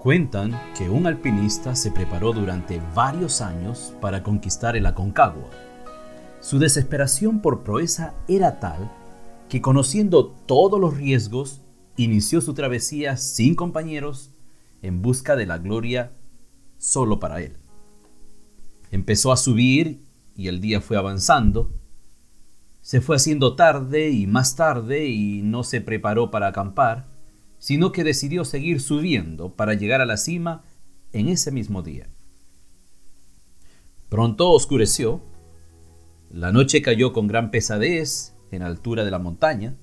Cuentan que un alpinista se preparó durante varios años para conquistar el Aconcagua. Su desesperación por proeza era tal que conociendo todos los riesgos, inició su travesía sin compañeros en busca de la gloria solo para él. Empezó a subir y el día fue avanzando. Se fue haciendo tarde y más tarde y no se preparó para acampar sino que decidió seguir subiendo para llegar a la cima en ese mismo día. Pronto oscureció, la noche cayó con gran pesadez en altura de la montaña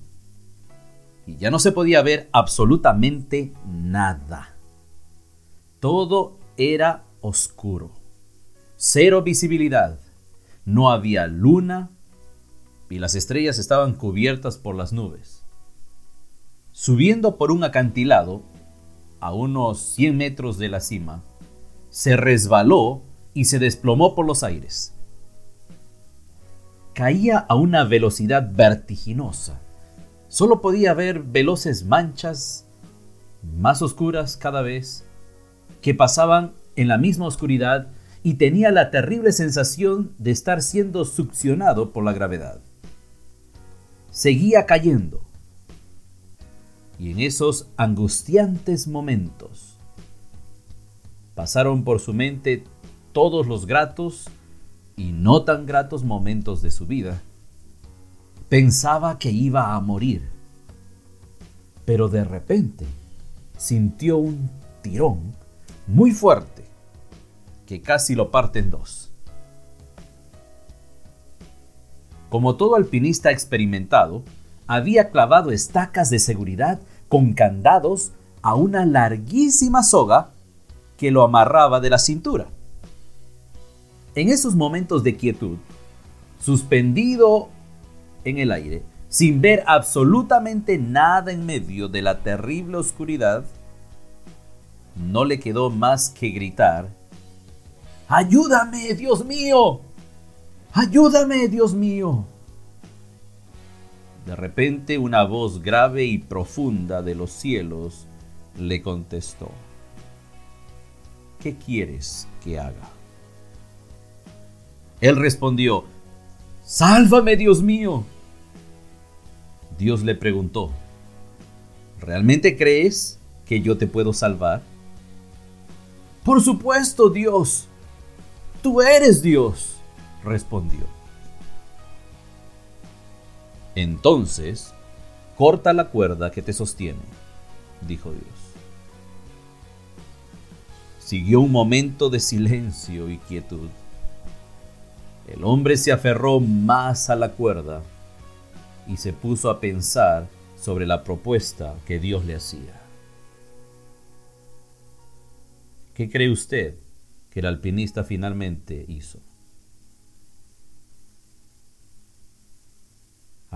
y ya no se podía ver absolutamente nada. Todo era oscuro, cero visibilidad, no había luna y las estrellas estaban cubiertas por las nubes. Subiendo por un acantilado, a unos 100 metros de la cima, se resbaló y se desplomó por los aires. Caía a una velocidad vertiginosa. Solo podía ver veloces manchas, más oscuras cada vez, que pasaban en la misma oscuridad y tenía la terrible sensación de estar siendo succionado por la gravedad. Seguía cayendo, y en esos angustiantes momentos pasaron por su mente todos los gratos y no tan gratos momentos de su vida. Pensaba que iba a morir, pero de repente sintió un tirón muy fuerte que casi lo parte en dos. Como todo alpinista experimentado, había clavado estacas de seguridad con candados a una larguísima soga que lo amarraba de la cintura. En esos momentos de quietud, suspendido en el aire, sin ver absolutamente nada en medio de la terrible oscuridad, no le quedó más que gritar, ¡Ayúdame, Dios mío! ¡Ayúdame, Dios mío! De repente una voz grave y profunda de los cielos le contestó, ¿qué quieres que haga? Él respondió, Sálvame, Dios mío. Dios le preguntó, ¿realmente crees que yo te puedo salvar? Por supuesto, Dios. Tú eres Dios, respondió. Entonces, corta la cuerda que te sostiene, dijo Dios. Siguió un momento de silencio y quietud. El hombre se aferró más a la cuerda y se puso a pensar sobre la propuesta que Dios le hacía. ¿Qué cree usted que el alpinista finalmente hizo?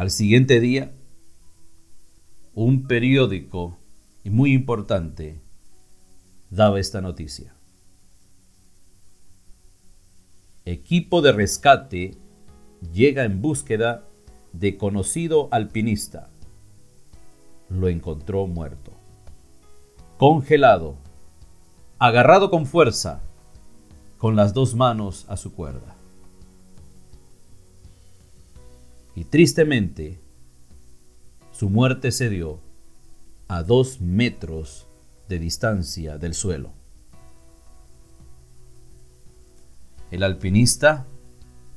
Al siguiente día, un periódico muy importante daba esta noticia. Equipo de rescate llega en búsqueda de conocido alpinista. Lo encontró muerto. Congelado, agarrado con fuerza, con las dos manos a su cuerda. Y tristemente su muerte se dio a dos metros de distancia del suelo. El alpinista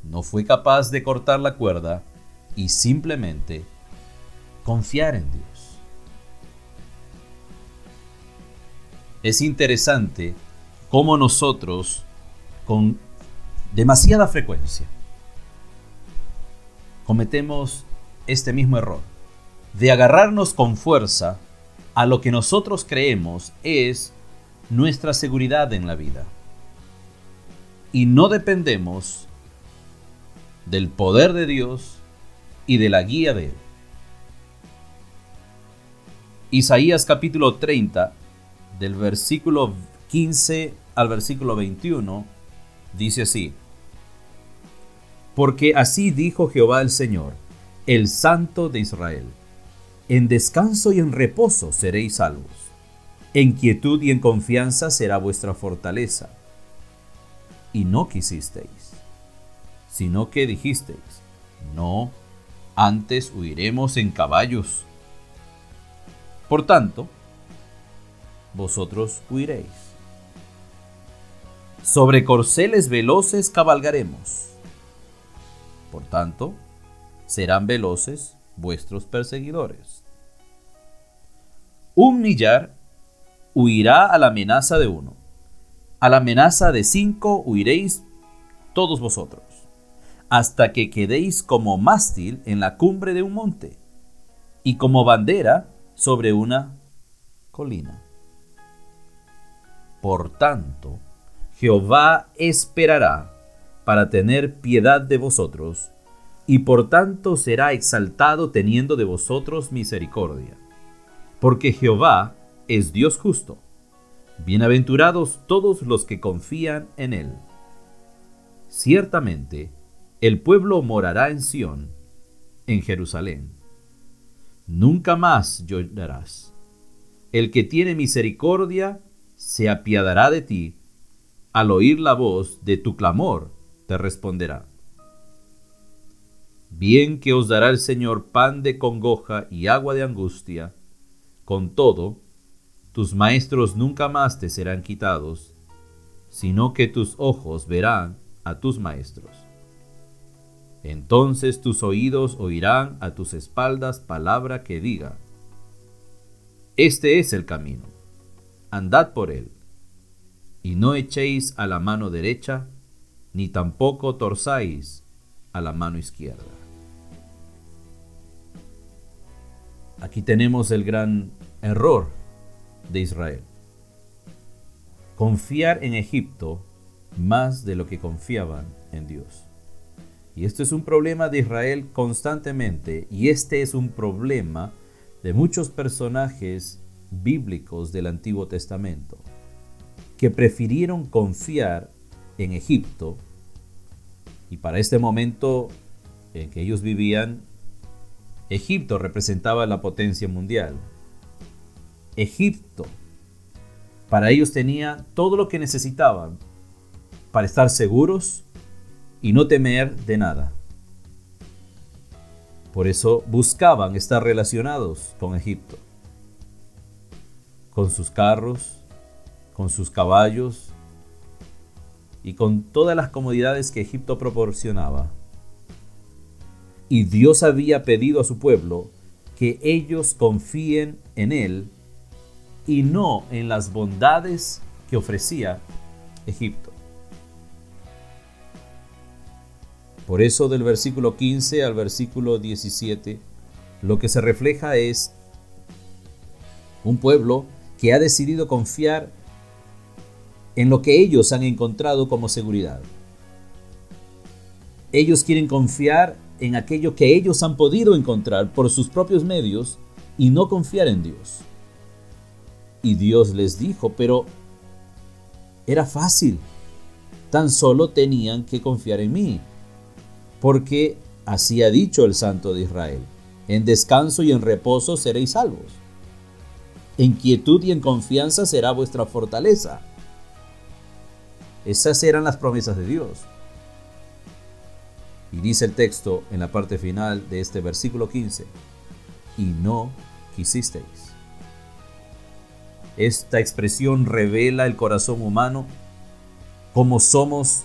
no fue capaz de cortar la cuerda y simplemente confiar en Dios. Es interesante cómo nosotros, con demasiada frecuencia, cometemos este mismo error, de agarrarnos con fuerza a lo que nosotros creemos es nuestra seguridad en la vida. Y no dependemos del poder de Dios y de la guía de Él. Isaías capítulo 30, del versículo 15 al versículo 21, dice así, porque así dijo Jehová el Señor, el Santo de Israel, en descanso y en reposo seréis salvos. En quietud y en confianza será vuestra fortaleza. Y no quisisteis, sino que dijisteis, no, antes huiremos en caballos. Por tanto, vosotros huiréis. Sobre corceles veloces cabalgaremos. Por tanto, serán veloces vuestros perseguidores. Un millar huirá a la amenaza de uno. A la amenaza de cinco huiréis todos vosotros, hasta que quedéis como mástil en la cumbre de un monte y como bandera sobre una colina. Por tanto, Jehová esperará para tener piedad de vosotros, y por tanto será exaltado teniendo de vosotros misericordia. Porque Jehová es Dios justo. Bienaventurados todos los que confían en Él. Ciertamente, el pueblo morará en Sión, en Jerusalén. Nunca más llorarás. El que tiene misericordia se apiadará de ti. Al oír la voz de tu clamor, te responderá. Bien que os dará el Señor pan de congoja y agua de angustia, con todo, tus maestros nunca más te serán quitados, sino que tus ojos verán a tus maestros. Entonces tus oídos oirán a tus espaldas palabra que diga, Este es el camino, andad por él, y no echéis a la mano derecha, ni tampoco torzáis a la mano izquierda. Aquí tenemos el gran error de Israel. Confiar en Egipto más de lo que confiaban en Dios. Y esto es un problema de Israel constantemente y este es un problema de muchos personajes bíblicos del Antiguo Testamento que prefirieron confiar en Egipto y para este momento en que ellos vivían, Egipto representaba la potencia mundial. Egipto para ellos tenía todo lo que necesitaban para estar seguros y no temer de nada. Por eso buscaban estar relacionados con Egipto, con sus carros, con sus caballos y con todas las comodidades que Egipto proporcionaba. Y Dios había pedido a su pueblo que ellos confíen en Él y no en las bondades que ofrecía Egipto. Por eso del versículo 15 al versículo 17, lo que se refleja es un pueblo que ha decidido confiar en lo que ellos han encontrado como seguridad. Ellos quieren confiar en aquello que ellos han podido encontrar por sus propios medios y no confiar en Dios. Y Dios les dijo, pero era fácil, tan solo tenían que confiar en mí porque así ha dicho el Santo de Israel, en descanso y en reposo seréis salvos. En quietud y en confianza será vuestra fortaleza. Esas eran las promesas de Dios. Y dice el texto en la parte final de este versículo 15, y no quisisteis. Esta expresión revela el corazón humano como somos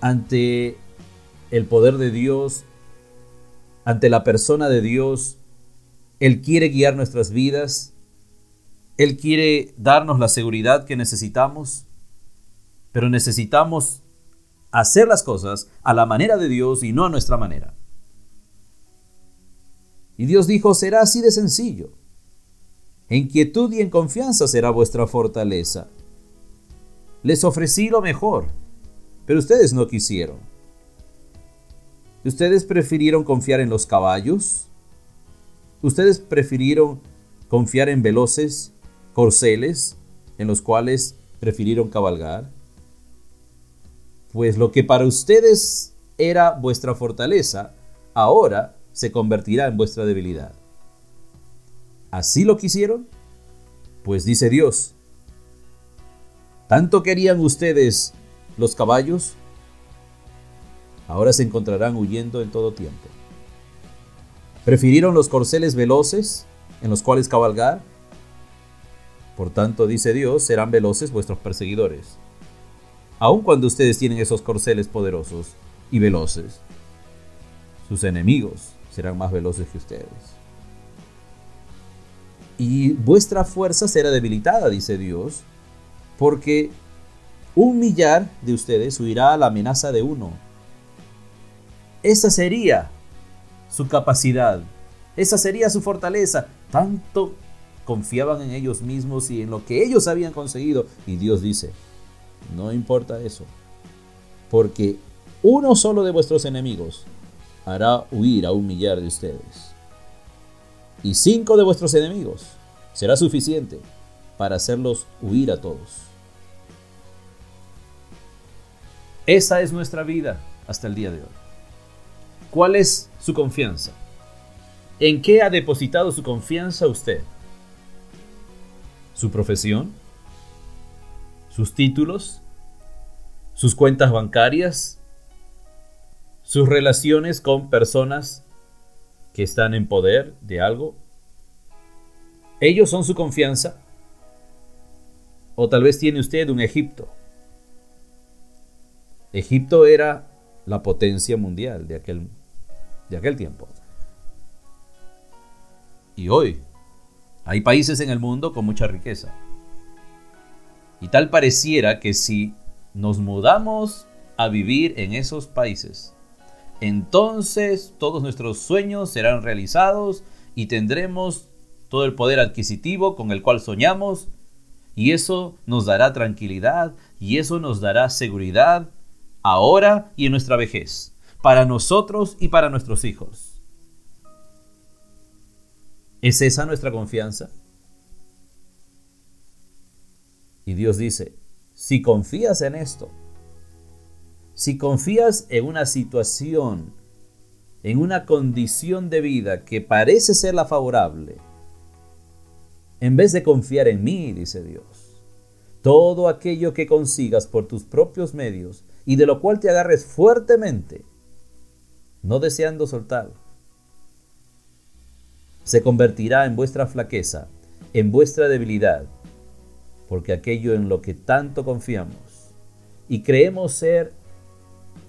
ante el poder de Dios, ante la persona de Dios. Él quiere guiar nuestras vidas. Él quiere darnos la seguridad que necesitamos. Pero necesitamos hacer las cosas a la manera de Dios y no a nuestra manera. Y Dios dijo, será así de sencillo. En quietud y en confianza será vuestra fortaleza. Les ofrecí lo mejor, pero ustedes no quisieron. ¿Ustedes prefirieron confiar en los caballos? ¿Ustedes prefirieron confiar en veloces corceles en los cuales prefirieron cabalgar? Pues lo que para ustedes era vuestra fortaleza, ahora se convertirá en vuestra debilidad. ¿Así lo quisieron? Pues dice Dios, ¿tanto querían ustedes los caballos? Ahora se encontrarán huyendo en todo tiempo. ¿Prefirieron los corceles veloces en los cuales cabalgar? Por tanto, dice Dios, serán veloces vuestros perseguidores. Aun cuando ustedes tienen esos corceles poderosos y veloces, sus enemigos serán más veloces que ustedes. Y vuestra fuerza será debilitada, dice Dios, porque un millar de ustedes huirá a la amenaza de uno. Esa sería su capacidad, esa sería su fortaleza. Tanto confiaban en ellos mismos y en lo que ellos habían conseguido. Y Dios dice, no importa eso, porque uno solo de vuestros enemigos hará huir a un millar de ustedes. Y cinco de vuestros enemigos será suficiente para hacerlos huir a todos. Esa es nuestra vida hasta el día de hoy. ¿Cuál es su confianza? ¿En qué ha depositado su confianza usted? ¿Su profesión? ¿Sus títulos? ¿Sus cuentas bancarias? sus relaciones con personas que están en poder de algo. Ellos son su confianza. O tal vez tiene usted un Egipto. Egipto era la potencia mundial de aquel, de aquel tiempo. Y hoy hay países en el mundo con mucha riqueza. Y tal pareciera que si nos mudamos a vivir en esos países, entonces todos nuestros sueños serán realizados y tendremos todo el poder adquisitivo con el cual soñamos y eso nos dará tranquilidad y eso nos dará seguridad ahora y en nuestra vejez, para nosotros y para nuestros hijos. ¿Es esa nuestra confianza? Y Dios dice, si confías en esto, si confías en una situación, en una condición de vida que parece ser la favorable, en vez de confiar en mí, dice Dios, todo aquello que consigas por tus propios medios y de lo cual te agarres fuertemente, no deseando soltar, se convertirá en vuestra flaqueza, en vuestra debilidad, porque aquello en lo que tanto confiamos y creemos ser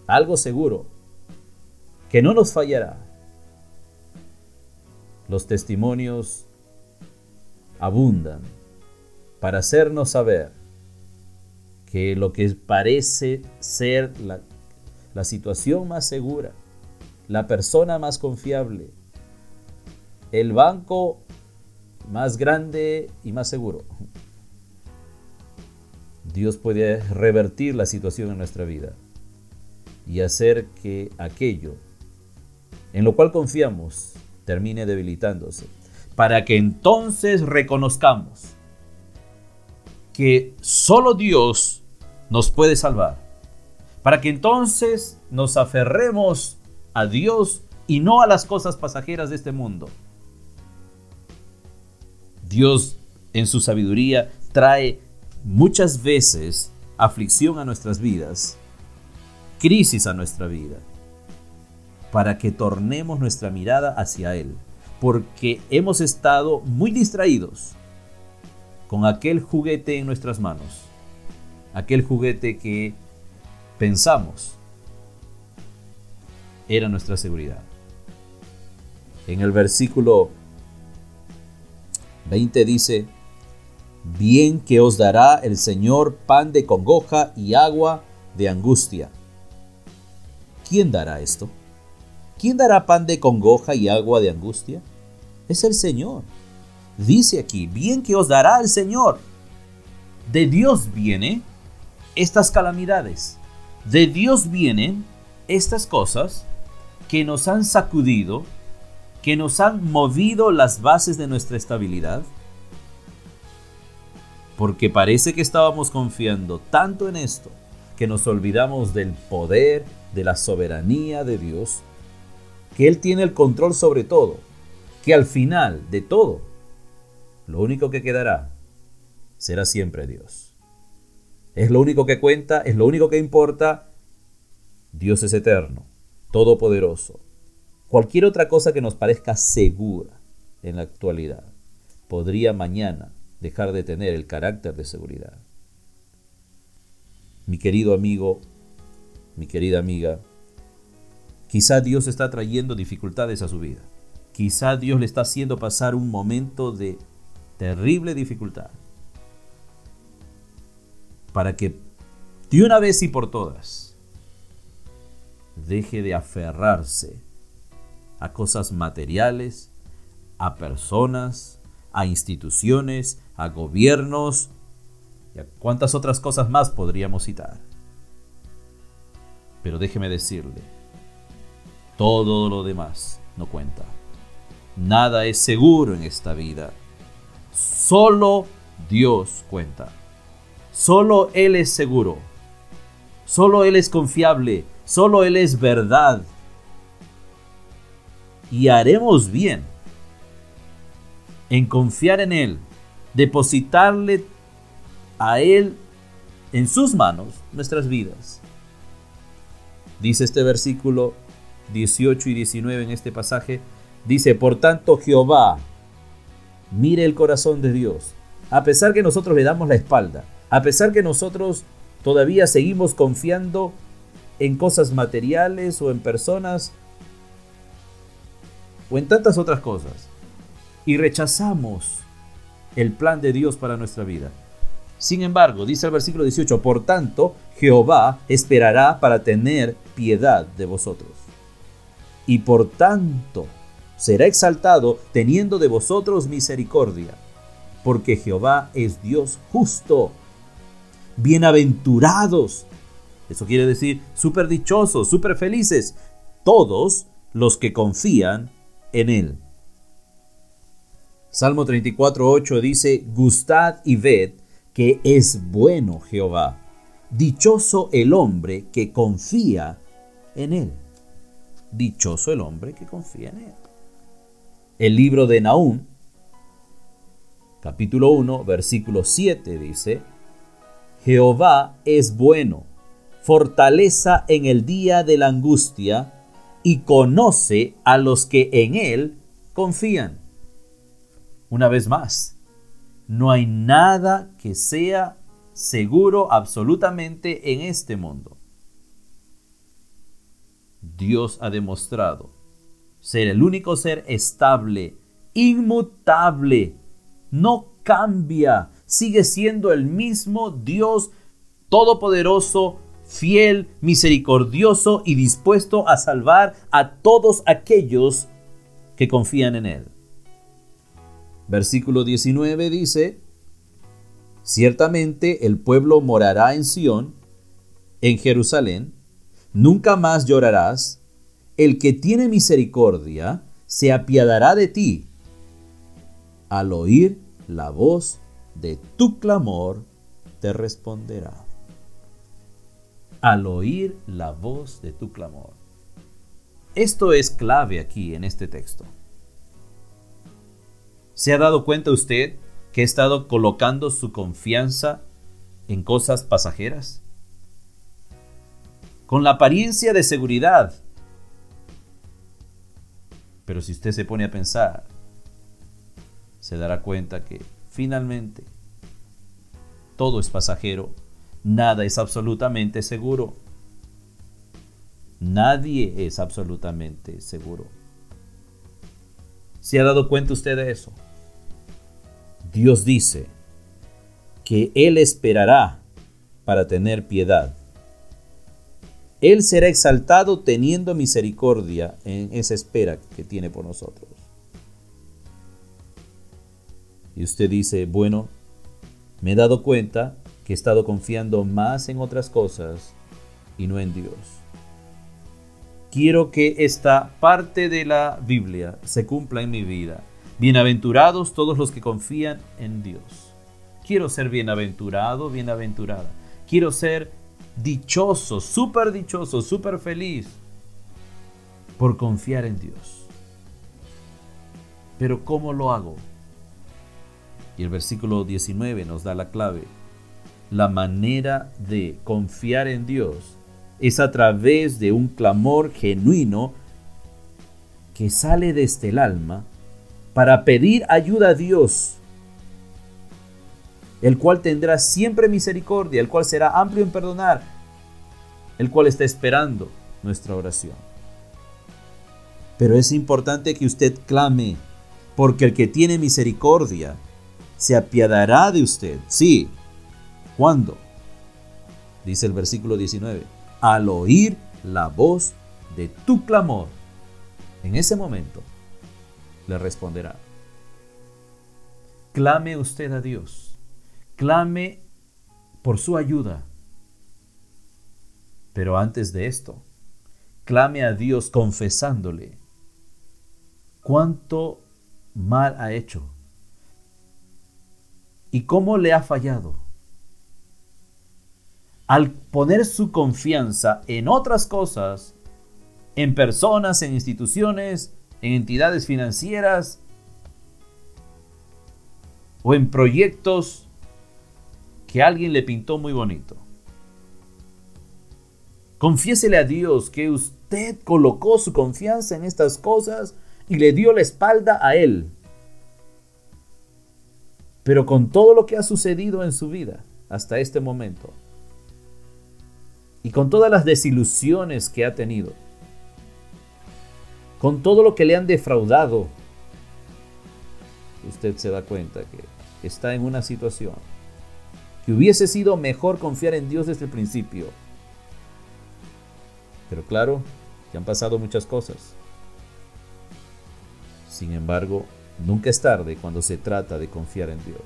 algo seguro, que no nos fallará. Los testimonios abundan para hacernos saber que lo que parece ser la, situación más segura, la persona más confiable, el banco más grande y más seguro. Dios puede revertir la situación en nuestra vida y hacer que aquello en lo cual confiamos termine debilitándose, para que entonces reconozcamos que solo Dios nos puede salvar, para que entonces nos aferremos a Dios y no a las cosas pasajeras de este mundo. Dios en su sabiduría trae muchas veces aflicción a nuestras vidas crisis a nuestra vida, para que tornemos nuestra mirada hacia Él, porque hemos estado muy distraídos con aquel juguete en nuestras manos, aquel juguete que pensamos era nuestra seguridad. En el versículo 20 dice, bien que os dará el Señor pan de congoja y agua de angustia ¿Quién dará esto? ¿Quién dará pan de congoja y agua de angustia? Es el Señor. Dice aquí, bien que os dará el Señor. De Dios vienen estas calamidades. De Dios vienen estas cosas que nos han sacudido, que nos han movido las bases de nuestra estabilidad. Porque parece que estábamos confiando tanto en esto que nos olvidamos del poder de la soberanía de Dios, que Él tiene el control sobre todo, que al final de todo, lo único que quedará será siempre Dios. Es lo único que cuenta, es lo único que importa. Dios es eterno, todopoderoso. Cualquier otra cosa que nos parezca segura en la actualidad podría mañana dejar de tener el carácter de seguridad. Mi querido amigo, mi querida amiga, quizá Dios está trayendo dificultades a su vida. Quizá Dios le está haciendo pasar un momento de terrible dificultad para que de una vez y por todas deje de aferrarse a cosas materiales, a personas, a instituciones, a gobiernos y a cuántas otras cosas más podríamos citar. Pero déjeme decirle, todo lo demás no cuenta. Nada es seguro en esta vida. Solo Dios cuenta. Solo Él es seguro. Solo Él es confiable. Solo Él es verdad. Y haremos bien en confiar en Él, depositarle a Él en sus manos nuestras vidas. Dice este versículo 18 y 19 en este pasaje, dice, por tanto Jehová, mire el corazón de Dios, a pesar que nosotros le damos la espalda, a pesar que nosotros todavía seguimos confiando en cosas materiales o en personas o en tantas otras cosas y rechazamos el plan de Dios para nuestra vida. Sin embargo, dice el versículo 18, por tanto, Jehová esperará para tener piedad de vosotros. Y por tanto, será exaltado teniendo de vosotros misericordia, porque Jehová es Dios justo. Bienaventurados, eso quiere decir súper dichosos, súper felices, todos los que confían en Él. Salmo 34.8 dice, Gustad y ved que es bueno Jehová. Dichoso el hombre que confía en Él. Dichoso el hombre que confía en Él. El libro de Naúm, capítulo 1, versículo 7 dice, Jehová es bueno, fortaleza en el día de la angustia, y conoce a los que en Él confían. Una vez más, no hay nada que sea seguro absolutamente en este mundo. Dios ha demostrado ser el único ser estable, inmutable, no cambia, sigue siendo el mismo Dios todopoderoso, fiel, misericordioso y dispuesto a salvar a todos aquellos que confían en Él. Versículo 19 dice, Ciertamente el pueblo morará en Sión, en Jerusalén, nunca más llorarás, el que tiene misericordia se apiadará de ti. Al oír la voz de tu clamor, te responderá. Al oír la voz de tu clamor. Esto es clave aquí en este texto. ¿Se ha dado cuenta usted que ha estado colocando su confianza en cosas pasajeras? Con la apariencia de seguridad. Pero si usted se pone a pensar, se dará cuenta que finalmente todo es pasajero, nada es absolutamente seguro. Nadie es absolutamente seguro. ¿Se ha dado cuenta usted de eso? Dios dice que Él esperará para tener piedad. Él será exaltado teniendo misericordia en esa espera que tiene por nosotros. Y usted dice, bueno, me he dado cuenta que he estado confiando más en otras cosas y no en Dios. Quiero que esta parte de la Biblia se cumpla en mi vida Bienaventurados todos los que confían en Dios. Quiero ser bienaventurado, bienaventurada. Quiero ser dichoso, súper dichoso, súper feliz por confiar en Dios. Pero ¿cómo lo hago? Y el versículo 19 nos da la clave. La manera de confiar en Dios es a través de un clamor genuino que sale desde el alma para pedir ayuda a Dios, el cual tendrá siempre misericordia, el cual será amplio en perdonar, el cual está esperando nuestra oración. Pero es importante que usted clame, porque el que tiene misericordia se apiadará de usted. Sí. ¿Cuándo? Dice el versículo 19. Al oír la voz de tu clamor, en ese momento le responderá. Clame usted a Dios. Clame por su ayuda. Pero antes de esto, clame a Dios confesándole cuánto mal ha hecho y cómo le ha fallado. Al poner su confianza en otras cosas, en personas, en instituciones, en entidades financieras o en proyectos que alguien le pintó muy bonito. Confiésele a Dios que usted colocó su confianza en estas cosas y le dio la espalda a Él. Pero con todo lo que ha sucedido en su vida hasta este momento, y con todas las desilusiones que ha tenido, con todo lo que le han defraudado, usted se da cuenta que está en una situación que hubiese sido mejor confiar en Dios desde el principio. Pero claro, que han pasado muchas cosas. Sin embargo, Nunca es tarde cuando se trata de confiar en Dios,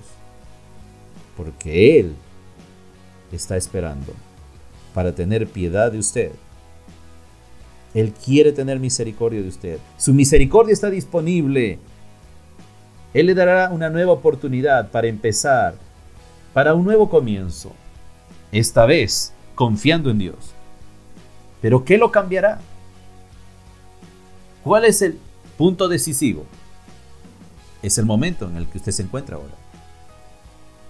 porque Él está esperando para tener piedad de usted. Él quiere tener misericordia de usted. Su misericordia está disponible. Él le dará una nueva oportunidad para empezar, para un nuevo comienzo. Esta vez confiando en Dios. Pero ¿qué lo cambiará? ¿Cuál es el punto decisivo? es el momento en el que usted se encuentra ahora.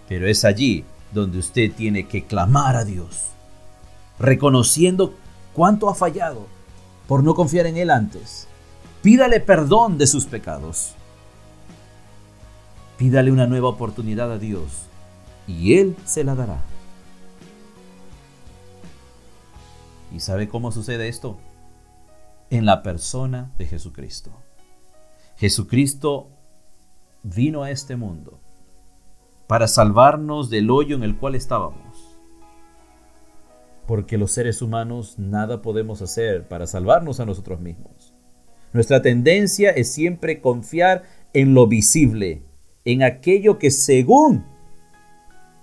Pero es allí donde usted tiene que clamar a Dios, reconociendo cuánto ha fallado por no confiar en Él antes. Pídale perdón de sus pecados. Pídale una nueva oportunidad a Dios y Él se la dará. ¿Y sabe cómo sucede esto? En la persona de Jesucristo. Jesucristo vino a este mundo para salvarnos del hoyo en el cual estábamos. Porque los seres humanos nada podemos hacer para salvarnos a nosotros mismos. Nuestra tendencia es siempre confiar en lo visible, en aquello que según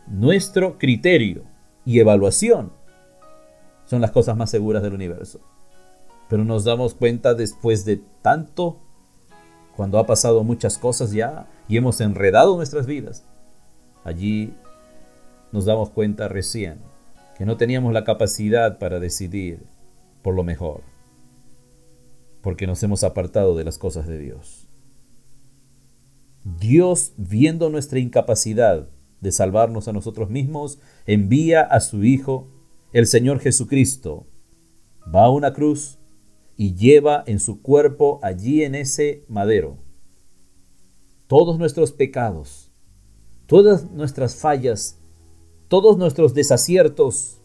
nuestro criterio y evaluación son las cosas más seguras del universo. Pero nos damos cuenta después de tanto cuando ha pasado muchas cosas ya y hemos enredado nuestras vidas. Allí nos damos cuenta recién que no teníamos la capacidad para decidir por lo mejor, porque nos hemos apartado de las cosas de Dios. Dios, viendo nuestra incapacidad de salvarnos a nosotros mismos, envía a su Hijo, el Señor Jesucristo, va a una cruz, y lleva en su cuerpo allí en ese madero todos nuestros pecados, todas nuestras fallas, todos nuestros desaciertos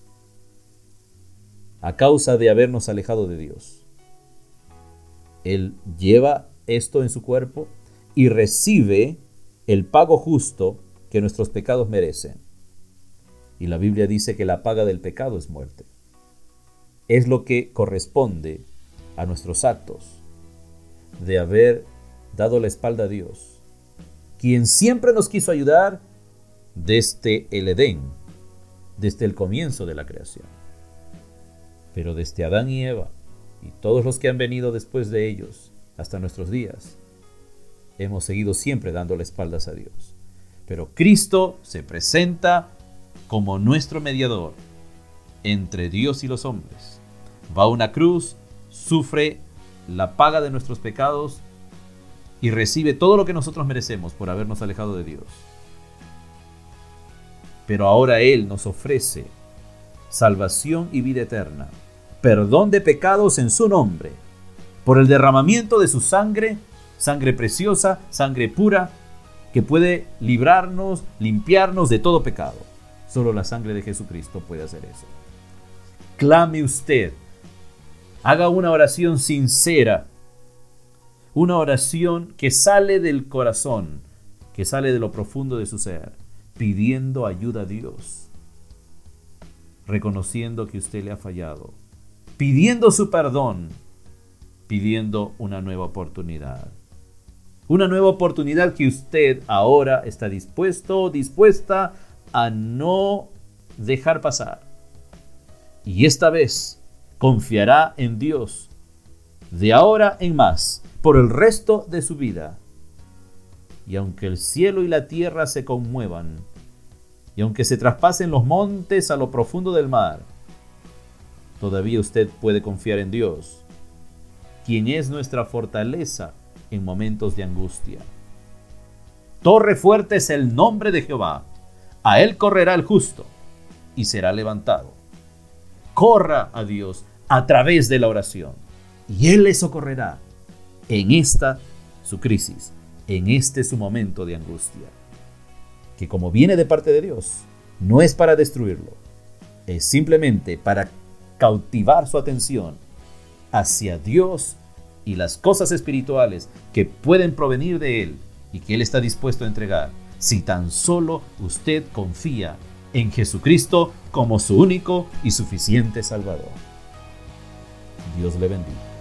a causa de habernos alejado de Dios. Él lleva esto en su cuerpo y recibe el pago justo que nuestros pecados merecen. Y la Biblia dice que la paga del pecado es muerte. Es lo que corresponde a nuestros actos de haber dado la espalda a Dios, quien siempre nos quiso ayudar desde el Edén, desde el comienzo de la creación. Pero desde Adán y Eva y todos los que han venido después de ellos hasta nuestros días, hemos seguido siempre dando las espaldas a Dios. Pero Cristo se presenta como nuestro mediador entre Dios y los hombres. Va a una cruz sufre la paga de nuestros pecados y recibe todo lo que nosotros merecemos por habernos alejado de Dios. Pero ahora Él nos ofrece salvación y vida eterna, perdón de pecados en su nombre, por el derramamiento de su sangre, sangre preciosa, sangre pura, que puede librarnos, limpiarnos de todo pecado. Solo la sangre de Jesucristo puede hacer eso. Clame usted, haga una oración sincera, una oración que sale del corazón, que sale de lo profundo de su ser, pidiendo ayuda a Dios, reconociendo que usted le ha fallado, pidiendo su perdón, pidiendo una nueva oportunidad. Una nueva oportunidad que usted ahora está dispuesto dispuesta a no dejar pasar. Y esta vez confiará en Dios de ahora en más por el resto de su vida y aunque el cielo y la tierra se conmuevan, y aunque se traspasen los montes a lo profundo del mar, todavía usted puede confiar en Dios, quien es nuestra fortaleza en momentos de angustia. Torre fuerte es el nombre de Jehová, a él correrá el justo y será levantado. Corra a Dios a través de la oración y él le socorrerá en esta su crisis en este su momento de angustia, que como viene de parte de Dios, no es para destruirlo, es simplemente para cautivar su atención hacia Dios y las cosas espirituales que pueden provenir de Él y que Él está dispuesto a entregar, si tan solo usted confía en Jesucristo como su único y suficiente Salvador. Dios le bendiga.